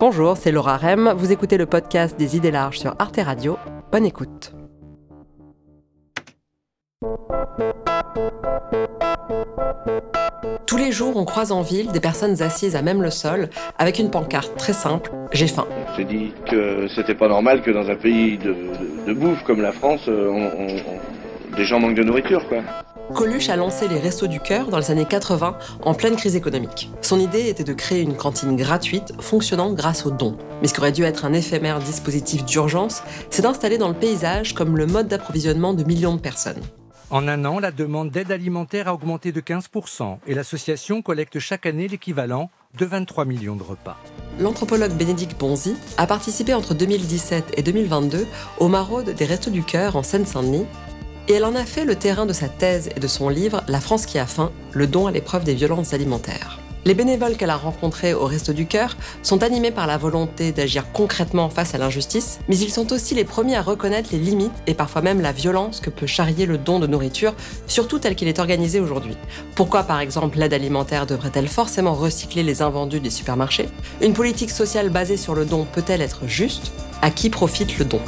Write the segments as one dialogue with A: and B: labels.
A: Bonjour, c'est Laura Rem. Vous écoutez le podcast des idées larges sur Arte Radio. Bonne écoute. Tous les jours, on croise en ville des personnes assises à même le sol avec une pancarte très simple J'ai faim.
B: On s'est dit que c'était pas normal que dans un pays de, bouffe comme la France, euh, des gens manquent de nourriture, quoi.
A: Coluche a lancé les Restos du Cœur dans les années 80 en pleine crise économique. Son idée était de créer une cantine gratuite fonctionnant grâce aux dons. Mais ce qui aurait dû être un éphémère dispositif d'urgence, c'est d'installer dans le paysage comme le mode d'approvisionnement de millions de personnes.
C: En un an, la demande d'aide alimentaire a augmenté de 15% et l'association collecte chaque année l'équivalent de 23 millions de repas.
A: L'anthropologue Bénédicte Bonzi a participé entre 2017 et 2022 aux maraudes des Restos du Cœur en Seine-Saint-Denis et elle en a fait le terrain de sa thèse et de son livre La France qui a faim, le don à l'épreuve des violences alimentaires. Les bénévoles qu'elle a rencontrés au Resto du Cœur sont animés par la volonté d'agir concrètement face à l'injustice, mais ils sont aussi les premiers à reconnaître les limites et parfois même la violence que peut charrier le don de nourriture, surtout tel qu'il est organisé aujourd'hui. Pourquoi par exemple l'aide alimentaire devrait-elle forcément recycler les invendus des supermarchés? Une politique sociale basée sur le don peut-elle être juste? À qui profite le don?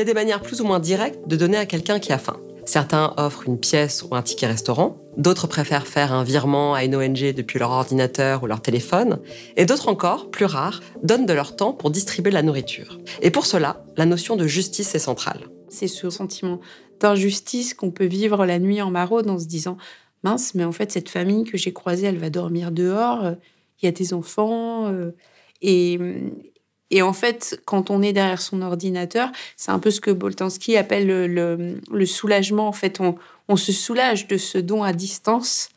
A: Y a des manières plus ou moins directes de donner à quelqu'un qui a faim. Certains offrent une pièce ou un ticket restaurant, d'autres préfèrent faire un virement à une ONG depuis leur ordinateur ou leur téléphone, et d'autres encore, plus rares, donnent de leur temps pour distribuer la nourriture. Et pour cela, la notion de justice est centrale.
D: C'est ce sentiment d'injustice qu'on peut vivre la nuit en maraude en se disant mince, mais en fait, cette famille que j'ai croisée, elle va dormir dehors, il y a des enfants. Euh, et, et en fait, quand on est derrière son ordinateur, c'est un peu ce que Boltanski appelle le, soulagement. En fait, on, se soulage de ce don à distance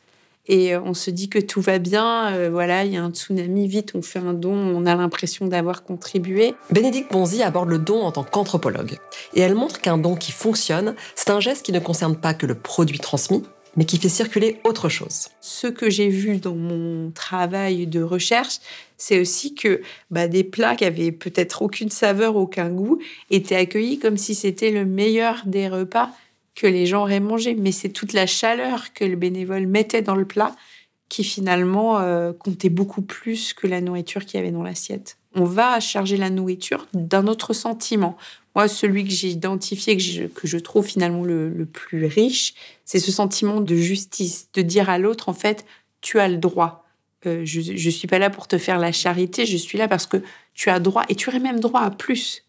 D: et euh, on se dit que tout va bien. Euh, voilà, il y a un tsunami, vite, on fait un don, on a l'impression d'avoir contribué.
A: Bénédicte Bonzi aborde le don en tant qu'anthropologue. Et elle montre qu'un don qui fonctionne, c'est un geste qui ne concerne pas que le produit transmis, mais qui fait circuler autre chose.
D: Ce que j'ai vu dans mon travail de recherche, c'est aussi que bah, des plats qui avaient peut-être aucune saveur, aucun goût, étaient accueillis comme si c'était le meilleur des repas que les gens auraient mangé. Mais c'est toute la chaleur que le bénévole mettait dans le plat qui finalement euh, comptait beaucoup plus que la nourriture qu'il y avait dans l'assiette. On va charger la nourriture d'un autre sentiment. Moi, celui que j'ai identifié, que je, que je trouve finalement le, plus riche, c'est ce sentiment de justice, de dire à l'autre, en fait, tu as le droit. Euh, je ne suis pas là pour te faire la charité, je suis là parce que tu as droit, et tu aurais même droit à plus.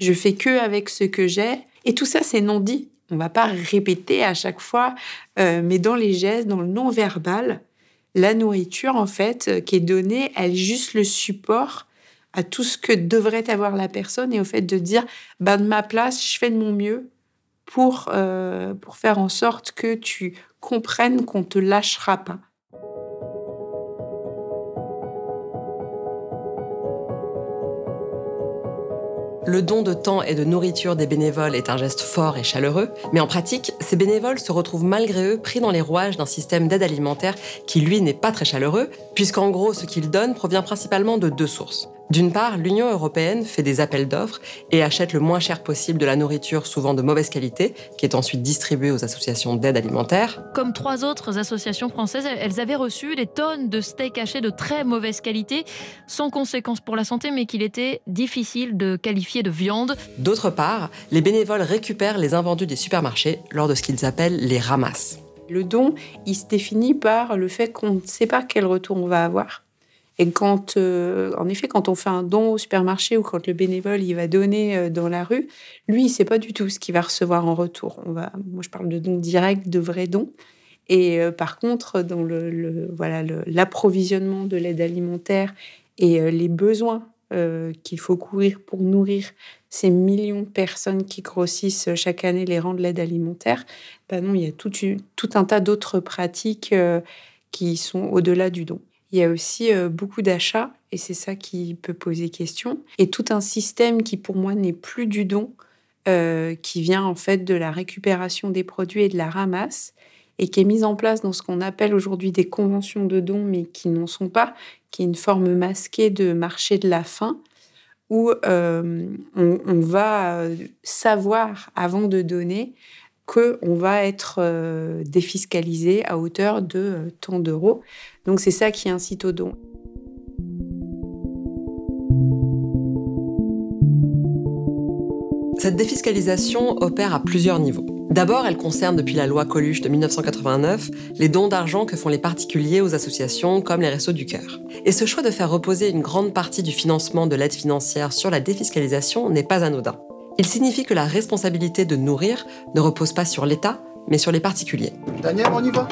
D: Je fais que avec ce que j'ai, et tout ça, c'est non dit. On va pas répéter à chaque fois, euh, mais dans les gestes, dans le non-verbal, la nourriture, en fait, euh, qui est donnée, elle est juste le support à tout ce que devrait avoir la personne et au fait de dire, ben, de ma place, je fais de mon mieux pour, euh, pour faire en sorte que tu comprennes qu'on te lâchera pas.
A: Le don de temps et de nourriture des bénévoles est un geste fort et chaleureux, mais en pratique, ces bénévoles se retrouvent malgré eux pris dans les rouages d'un système d'aide alimentaire qui, lui, n'est pas très chaleureux, puisqu'en gros, ce qu'ils donnent provient principalement de deux sources. D'une part, l'Union européenne fait des appels d'offres et achète le moins cher possible de la nourriture souvent de mauvaise qualité, qui est ensuite distribuée aux associations d'aide alimentaire.
E: Comme trois autres associations françaises, elles avaient reçu des tonnes de steaks hachés de très mauvaise qualité, sans conséquences pour la santé, mais qu'il était difficile de qualifier de viande.
A: D'autre part, les bénévoles récupèrent les invendus des supermarchés lors de ce qu'ils appellent les ramasses.
D: Le don, il se définit par le fait qu'on ne sait pas quel retour on va avoir et quand, euh, en effet, quand on fait un don au supermarché ou quand le bénévole il va donner euh, dans la rue, lui, il sait pas du tout ce qu'il va recevoir en retour. On va, moi, je parle de dons directs, de vrais dons. Et euh, par contre, dans le, voilà l'approvisionnement de l'aide alimentaire et les besoins qu'il faut couvrir pour nourrir ces millions de personnes qui grossissent chaque année les rangs de l'aide alimentaire, ben non, il y a tout, tout un tas d'autres pratiques qui sont au-delà du don. Il y a aussi euh, beaucoup d'achats, et c'est ça qui peut poser question, et tout un système qui pour moi n'est plus du don, euh, qui vient en fait de la récupération des produits et de la ramasse, et qui est mis en place dans ce qu'on appelle aujourd'hui des conventions de dons, mais qui n'en sont pas, qui est une forme masquée de marché de la faim, où on, on, va savoir avant de donner qu'on va être défiscalisé à hauteur de tant d'euros. Donc c'est ça qui incite au don.
A: Cette défiscalisation opère à plusieurs niveaux. D'abord, elle concerne depuis la loi Coluche de 1989 les dons d'argent que font les particuliers aux associations comme les Restos du Cœur. Et ce choix de faire reposer une grande partie du financement de l'aide financière sur la défiscalisation n'est pas anodin. Il signifie que la responsabilité de nourrir ne repose pas sur l'État, mais sur les particuliers.
F: Daniel, on y va?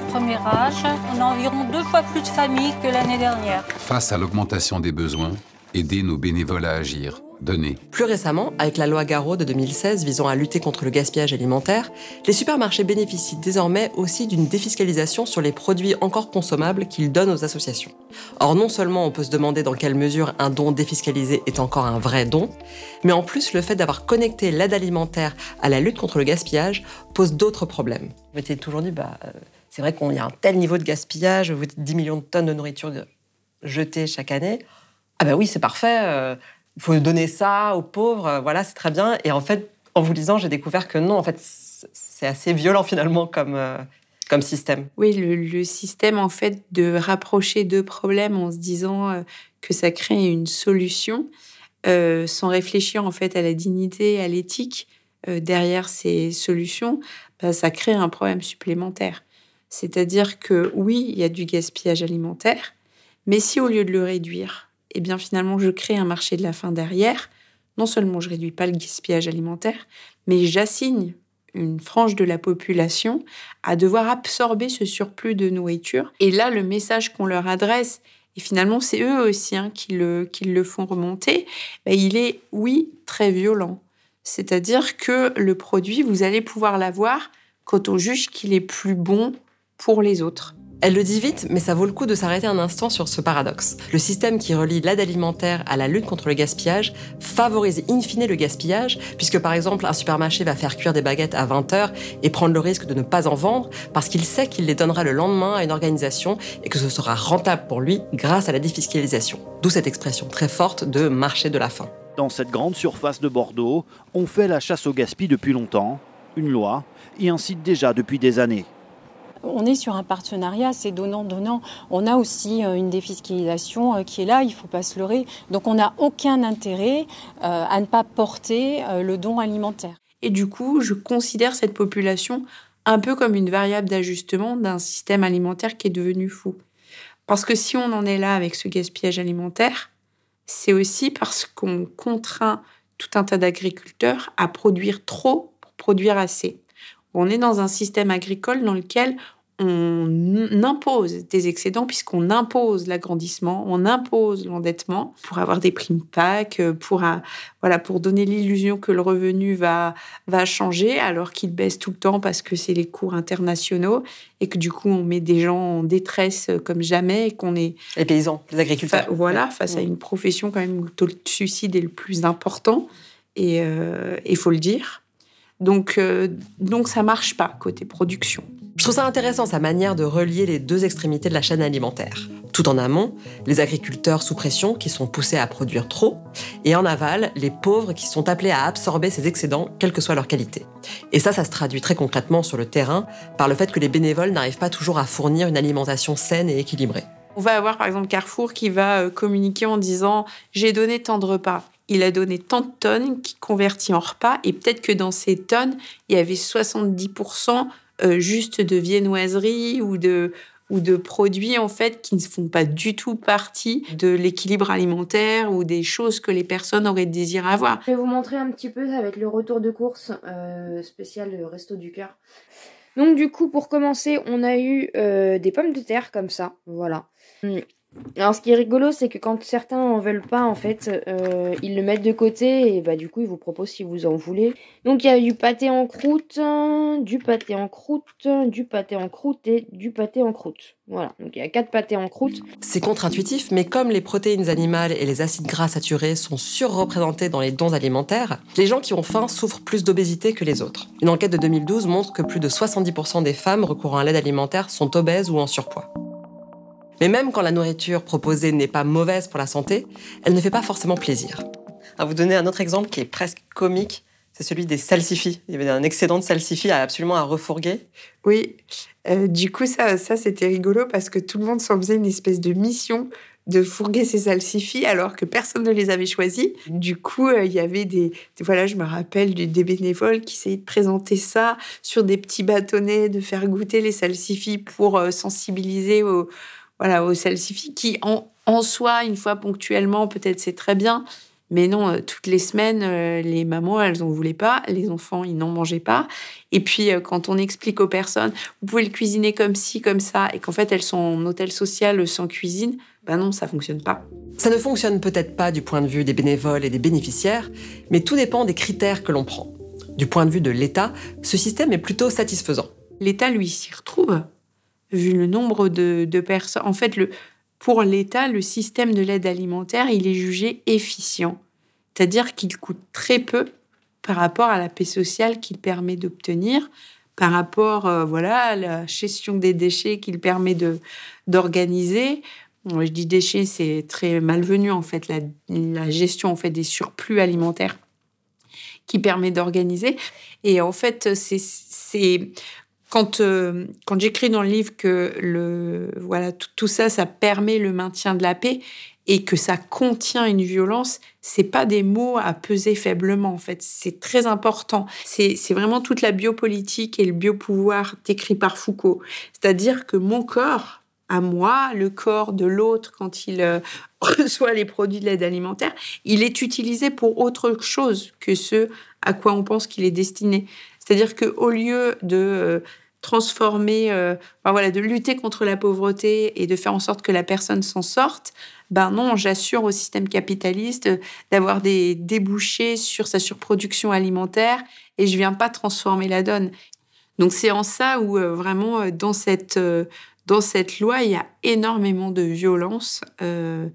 G: Les premiers âges, on a environ deux fois plus de familles que l'année dernière.
H: Face à l'augmentation des besoins, aider nos bénévoles à agir, donner.
A: Plus récemment, avec la loi Garot de 2016 visant à lutter contre le gaspillage alimentaire, les supermarchés bénéficient désormais aussi d'une défiscalisation sur les produits encore consommables qu'ils donnent aux associations. Or, non seulement on peut se demander dans quelle mesure un don défiscalisé est encore un vrai don, mais en plus le fait d'avoir connecté l'aide alimentaire à la lutte contre le gaspillage pose d'autres problèmes. On m'était toujours dit, bah, euh, c'est vrai qu'il y a un tel niveau de gaspillage, 10 millions de tonnes de nourriture jetées chaque année. Ah ben oui, c'est parfait, euh, il faut donner ça aux pauvres, euh, voilà, c'est très bien. Et en fait, en vous lisant, j'ai découvert que non, en fait, c'est assez violent finalement comme, euh, comme système.
D: Oui, le, système, en fait, de rapprocher deux problèmes en se disant que ça crée une solution, sans réfléchir en fait à la dignité, à l'éthique derrière ces solutions, bah, ça crée un problème supplémentaire. C'est-à-dire que oui, il y a du gaspillage alimentaire, mais si au lieu de le réduire, eh bien finalement je crée un marché de la faim derrière, non seulement je réduis pas le gaspillage alimentaire, mais j'assigne une frange de la population à devoir absorber ce surplus de nourriture. Et là, le message qu'on leur adresse, et finalement c'est eux aussi hein, qui, le, qui le font remonter, ben, il est, oui, très violent. C'est-à-dire que le produit, vous allez pouvoir l'avoir quand on juge qu'il est plus bon pour les autres.
A: Elle le dit vite, mais ça vaut le coup de s'arrêter un instant sur ce paradoxe. Le système qui relie l'aide alimentaire à la lutte contre le gaspillage favorise in fine le gaspillage, puisque par exemple un supermarché va faire cuire des baguettes à 20h et prendre le risque de ne pas en vendre parce qu'il sait qu'il les donnera le lendemain à une organisation et que ce sera rentable pour lui grâce à la défiscalisation. D'où cette expression très forte de marché de la faim.
I: Dans cette grande surface de Bordeaux, on fait la chasse au gaspillage depuis longtemps. Une loi y incite déjà depuis des années.
J: On est sur un partenariat, c'est donnant-donnant. On a aussi euh, une défiscalisation euh, qui est là, il ne faut pas se leurrer. Donc on n'a aucun intérêt euh, à ne pas porter le don alimentaire.
D: Et du coup, je considère cette population un peu comme une variable d'ajustement d'un système alimentaire qui est devenu fou. Parce que si on en est là avec ce gaspillage alimentaire, c'est aussi parce qu'on contraint tout un tas d'agriculteurs à produire trop pour produire assez. On est dans un système agricole dans lequel on impose des excédents puisqu'on impose l'agrandissement, on impose l'endettement pour avoir des primes PAC, pour, voilà, pour donner l'illusion que le revenu va, va changer alors qu'il baisse tout le temps parce que c'est les cours internationaux et que du coup on met des gens en détresse comme jamais et qu'on est...
A: Les paysans, les agriculteurs.
D: voilà, face à une profession quand même où le taux de suicide est le plus important et il euh, faut le dire. Donc, euh, donc ça marche pas côté production.
A: Je trouve ça intéressant sa manière de relier les deux extrémités de la chaîne alimentaire. Tout en amont, les agriculteurs sous pression qui sont poussés à produire trop, et en aval, les pauvres qui sont appelés à absorber ces excédents, quelle que soit leur qualité. Et ça, ça se traduit très concrètement sur le terrain par le fait que les bénévoles n'arrivent pas toujours à fournir une alimentation saine et équilibrée.
D: On va avoir par exemple Carrefour qui va euh, communiquer en disant j'ai donné tant de repas il a donné tant de tonnes qui convertit en repas et peut-être que dans ces tonnes, il y avait 70% euh, juste de viennoiserie ou de ou de produits en fait qui ne font pas du tout partie de l'équilibre alimentaire ou des choses que les personnes auraient désiré avoir.
K: Je vais vous montrer un petit peu, être le retour de course euh, spécial Resto du Cœur. Donc du coup, pour commencer, on a eu euh, des pommes de terre comme ça, voilà. Alors ce qui est rigolo, c'est que quand certains en veulent pas, en fait, euh, ils le mettent de côté et bah du coup ils vous proposent si vous en voulez. Donc il y a du pâté en croûte, du pâté en croûte, du pâté en croûte et du pâté en croûte. Voilà, donc il y a quatre pâtés en croûte.
A: C'est contre-intuitif, mais comme les protéines animales et les acides gras saturés sont surreprésentés dans les dons alimentaires, les gens qui ont faim souffrent plus d'obésité que les autres. Une enquête de 2012 montre que plus de 70% des femmes recourant à l'aide alimentaire sont obèses ou en surpoids. Mais même quand la nourriture proposée n'est pas mauvaise pour la santé, elle ne fait pas forcément plaisir. À vous donner un autre exemple qui est presque comique, c'est celui des salsifis. Il y avait un excédent de salsifis absolument à refourguer.
D: Oui, euh, du coup, ça, ça c'était rigolo parce que tout le monde s'en faisait une espèce de mission de fourguer ces salsifis alors que personne ne les avait choisis. Du coup, euh, il y avait des, voilà, je me rappelle des bénévoles qui essayaient de présenter ça sur des petits bâtonnets, de faire goûter les salsifis pour euh, sensibiliser aux, voilà, aux salsifis qui en, en soi, une fois ponctuellement, peut-être c'est très bien, mais non, euh, toutes les semaines, les mamans, elles n'en voulaient pas, les enfants, ils n'en mangeaient pas. Et puis, quand on explique aux personnes, vous pouvez le cuisiner comme ci, comme ça, et qu'en fait, elles sont en hôtel social sans cuisine, ben non, ça fonctionne pas.
A: Ça ne fonctionne peut-être pas du point de vue des bénévoles et des bénéficiaires, mais tout dépend des critères que l'on prend. Du point de vue de l'État, ce système est plutôt satisfaisant.
D: L'État, lui, s'y retrouve, vu le nombre de, personnes. En fait, le, pour l'État, le système de l'aide alimentaire, il est jugé efficient. C'est-à-dire qu'il coûte très peu par rapport à la paix sociale qu'il permet d'obtenir, par rapport euh, voilà, à la gestion des déchets qu'il permet d'organiser, je dis déchets, c'est très malvenu en fait, la, gestion en fait des surplus alimentaires qui permet d'organiser. Et en fait, c'est quand, euh, quand j'écris dans le livre que le, voilà, tout, ça, ça permet le maintien de la paix et que ça contient une violence, c'est pas des mots à peser faiblement en fait. C'est très important. C'est vraiment toute la biopolitique et le biopouvoir décrit par Foucault. C'est-à-dire que mon corps, à moi, le corps de l'autre quand il euh, reçoit les produits de l'aide alimentaire, il est utilisé pour autre chose que ce à quoi on pense qu'il est destiné. C'est-à-dire que au lieu de euh, transformer, euh, voilà, de lutter contre la pauvreté et de faire en sorte que la personne s'en sorte, ben non, j'assure au système capitaliste d'avoir des débouchés sur sa surproduction alimentaire et je viens pas transformer la donne. Donc c'est en ça où vraiment dans cette dans cette loi, il y a énormément de violence euh,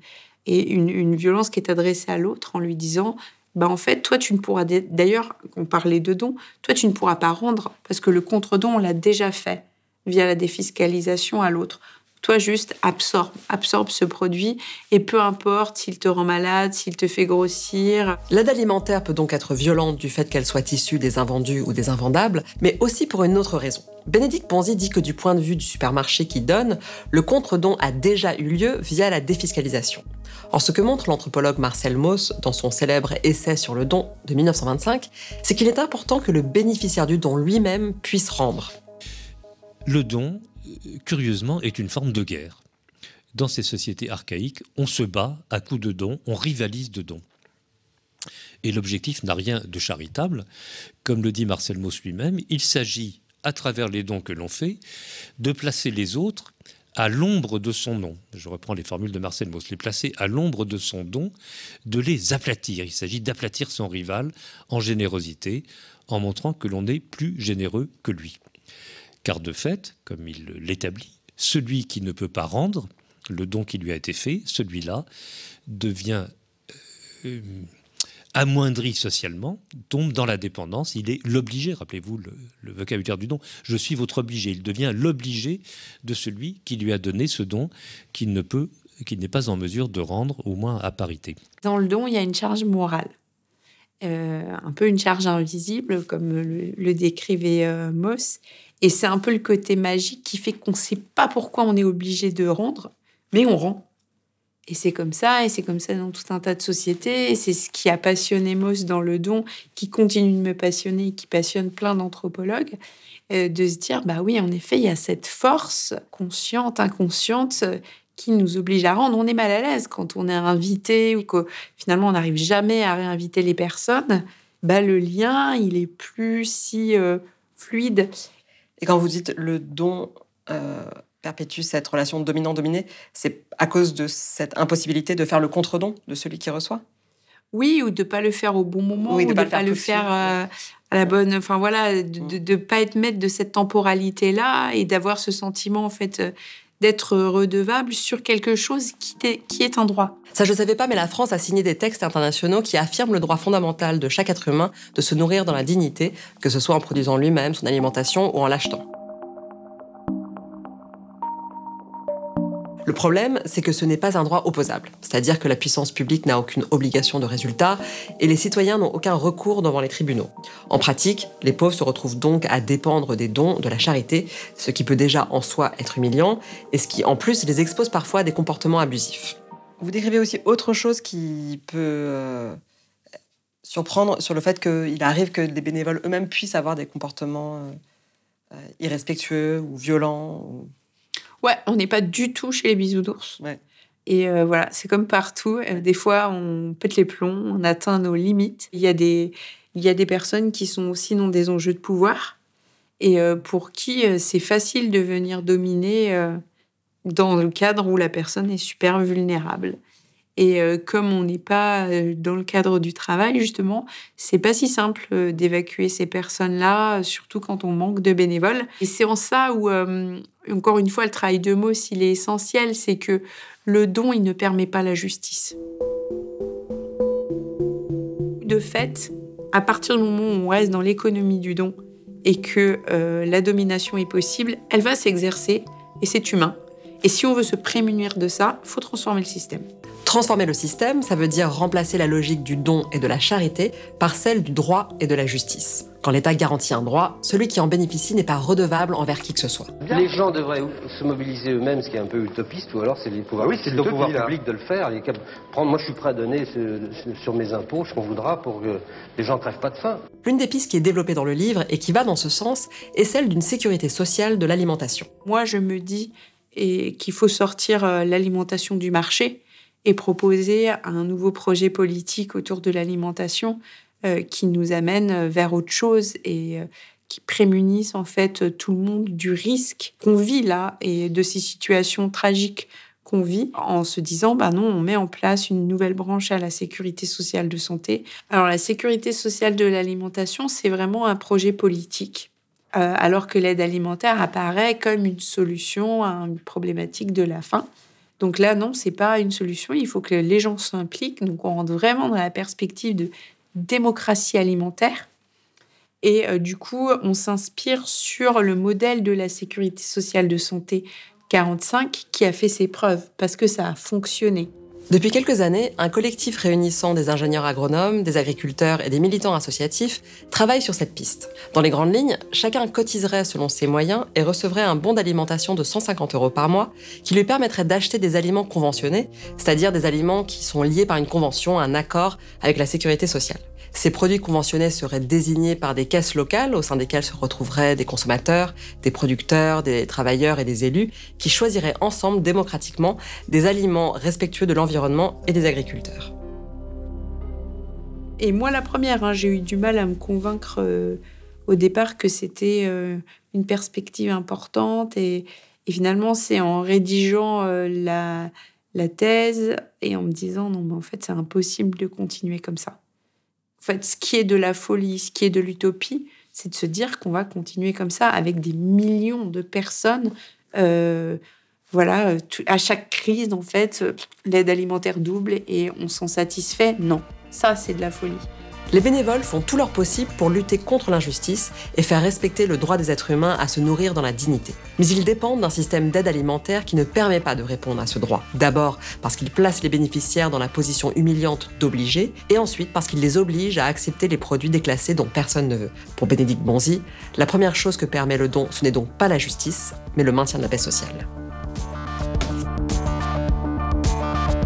D: et une, violence qui est adressée à l'autre en lui disant bah en fait, toi, tu ne pourras. D'ailleurs, on parlait de dons, toi, tu ne pourras pas rendre parce que le contre-don, on l'a déjà fait via la défiscalisation à l'autre. Toi, juste absorbe, absorbe ce produit et peu importe s'il te rend malade, s'il te fait grossir.
A: L'aide alimentaire peut donc être violente du fait qu'elle soit issue des invendus ou des invendables, mais aussi pour une autre raison. Bénédicte Ponzi dit que du point de vue du supermarché qui donne, le contre-don a déjà eu lieu via la défiscalisation. Or, ce que montre l'anthropologue Marcel Mauss dans son célèbre essai sur le don de 1925, c'est qu'il est important que le bénéficiaire du don lui-même puisse rendre.
F: Le don curieusement, est une forme de guerre. Dans ces sociétés archaïques, on se bat à coups de dons, on rivalise de dons. Et l'objectif n'a rien de charitable. Comme le dit Marcel Mauss lui-même, il s'agit, à travers les dons que l'on fait, de placer les autres à l'ombre de son nom. Je reprends les formules de Marcel Mauss. Les placer à l'ombre de son don, de les aplatir. Il s'agit d'aplatir son rival en générosité, en montrant que l'on est plus généreux que lui. Car de fait, comme il l'établit, celui qui ne peut pas rendre le don qui lui a été fait, celui-là devient euh, amoindri socialement, tombe dans la dépendance, il est l'obligé, rappelez-vous le, vocabulaire du don, je suis votre obligé, il devient l'obligé de celui qui lui a donné ce don qu'il ne peut, qu'il n'est pas en mesure de rendre, au moins à parité.
D: Dans le don, il y a une charge morale. Euh, un peu une charge invisible, comme le, décrivait euh, Moss. Et c'est un peu le côté magique qui fait qu'on ne sait pas pourquoi on est obligé de rendre, mais on rend. Et c'est comme ça, et c'est comme ça dans tout un tas de sociétés, et c'est ce qui a passionné Moss dans le don, qui continue de me passionner, et qui passionne plein d'anthropologues, euh, de se dire, bah oui, en effet, il y a cette force consciente, inconsciente, qui nous oblige à rendre. On est mal à l'aise quand on est invité ou que finalement on n'arrive jamais à réinviter les personnes. Bah, le lien, il est plus si euh, fluide.
A: Et quand vous dites le don euh, perpétue cette relation dominant-dominé, c'est à cause de cette impossibilité de faire le contre-don de celui qui reçoit?
D: Oui, ou de ne pas le faire au bon moment, ou de ne pas, le faire, euh, à la bonne... Enfin voilà, de ne mm. pas être maître de cette temporalité-là et d'avoir ce sentiment en fait d'être redevable sur quelque chose qui est, un droit.
A: Ça, je ne savais pas, mais la France a signé des textes internationaux qui affirment le droit fondamental de chaque être humain de se nourrir dans la dignité, que ce soit en produisant lui-même son alimentation ou en l'achetant. Le problème, c'est que ce n'est pas un droit opposable, c'est-à-dire que la puissance publique n'a aucune obligation de résultat et les citoyens n'ont aucun recours devant les tribunaux. En pratique, les pauvres se retrouvent donc à dépendre des dons de la charité, ce qui peut déjà en soi être humiliant et ce qui en plus les expose parfois à des comportements abusifs.
L: Vous décrivez aussi autre chose qui peut euh, surprendre sur le fait qu'il arrive que les bénévoles eux-mêmes puissent avoir des comportements euh, euh, irrespectueux ou violents.
D: Ouais, on n'est pas du tout chez les bisounours. Et voilà, c'est comme partout. Des fois, on pète les plombs, on atteint nos limites. Il y a des, il y a des personnes qui sont aussi dans des enjeux de pouvoir et pour qui c'est facile de venir dominer dans le cadre où la personne est super vulnérable. Et euh, comme on n'est pas euh, dans le cadre du travail, justement, c'est pas si simple euh, d'évacuer ces personnes-là, surtout quand on manque de bénévoles. Et c'est en ça où, encore une fois, le travail de mots, s'il est essentiel, c'est que le don, il ne permet pas la justice. De fait, à partir du moment où on reste dans l'économie du don et que la domination est possible, elle va s'exercer et c'est humain. Et si on veut se prémunir de ça, faut transformer le système.
A: Transformer le système, ça veut dire remplacer la logique du don et de la charité par celle du droit et de la justice. Quand l'État garantit un droit, celui qui en bénéficie n'est pas redevable envers qui que ce soit.
M: Les gens devraient se mobiliser eux-mêmes, ce qui est un peu utopiste, ou alors c'est les pouvoirs, oui, c'est le pouvoir public de le faire. Prendre, moi, je suis prêt à donner sur mes impôts ce qu'on voudra pour que les gens ne crèvent pas de faim.
A: L'une des pistes qui est développée dans le livre et qui va dans ce sens est celle d'une sécurité sociale de l'alimentation.
D: Moi, je me dis et qu'il faut sortir euh, l'alimentation du marché et proposer un nouveau projet politique autour de l'alimentation euh, qui nous amène vers autre chose et euh, qui prémunisse en fait tout le monde du risque qu'on vit là et de ces situations tragiques qu'on vit en se disant bah non on met en place une nouvelle branche à la sécurité sociale de santé. Alors la sécurité sociale de l'alimentation c'est vraiment un projet politique euh, alors que l'aide alimentaire apparaît comme une solution à une problématique de la faim. Donc là, non, c'est pas une solution. Il faut que les gens s'impliquent. Donc on rentre vraiment dans la perspective de démocratie alimentaire. Et euh, du coup, on s'inspire sur le modèle de la sécurité sociale de santé 45 qui a fait ses preuves parce que ça a fonctionné.
A: Depuis quelques années, un collectif réunissant des ingénieurs agronomes, des agriculteurs et des militants associatifs travaille sur cette piste. Dans les grandes lignes, chacun cotiserait selon ses moyens et recevrait un bon d'alimentation de 150 euros par mois qui lui permettrait d'acheter des aliments conventionnés, c'est-à-dire des aliments qui sont liés par une convention, un accord avec la sécurité sociale. Ces produits conventionnés seraient désignés par des caisses locales au sein desquelles se retrouveraient des consommateurs, des producteurs, des travailleurs et des élus qui choisiraient ensemble démocratiquement des aliments respectueux de l'environnement et des agriculteurs.
D: Et moi, la première, hein, j'ai eu du mal à me convaincre euh, au départ que c'était euh, une perspective importante. Et, finalement, c'est en rédigeant euh, la, la thèse et en me disant non, mais en fait, c'est impossible de continuer comme ça fait, ce qui est de la folie, ce qui est de l'utopie, c'est de se dire qu'on va continuer comme ça avec des millions de personnes. Euh, voilà, à chaque crise, en fait, l'aide alimentaire double et on s'en satisfait. Non, ça, c'est de la folie.
A: Les bénévoles font tout leur possible pour lutter contre l'injustice et faire respecter le droit des êtres humains à se nourrir dans la dignité. Mais ils dépendent d'un système d'aide alimentaire qui ne permet pas de répondre à ce droit. D'abord parce qu'il place les bénéficiaires dans la position humiliante d'obligés, et ensuite parce qu'il les oblige à accepter les produits déclassés dont personne ne veut. Pour Bénédicte Bonzi, la première chose que permet le don, ce n'est donc pas la justice, mais le maintien de la paix sociale.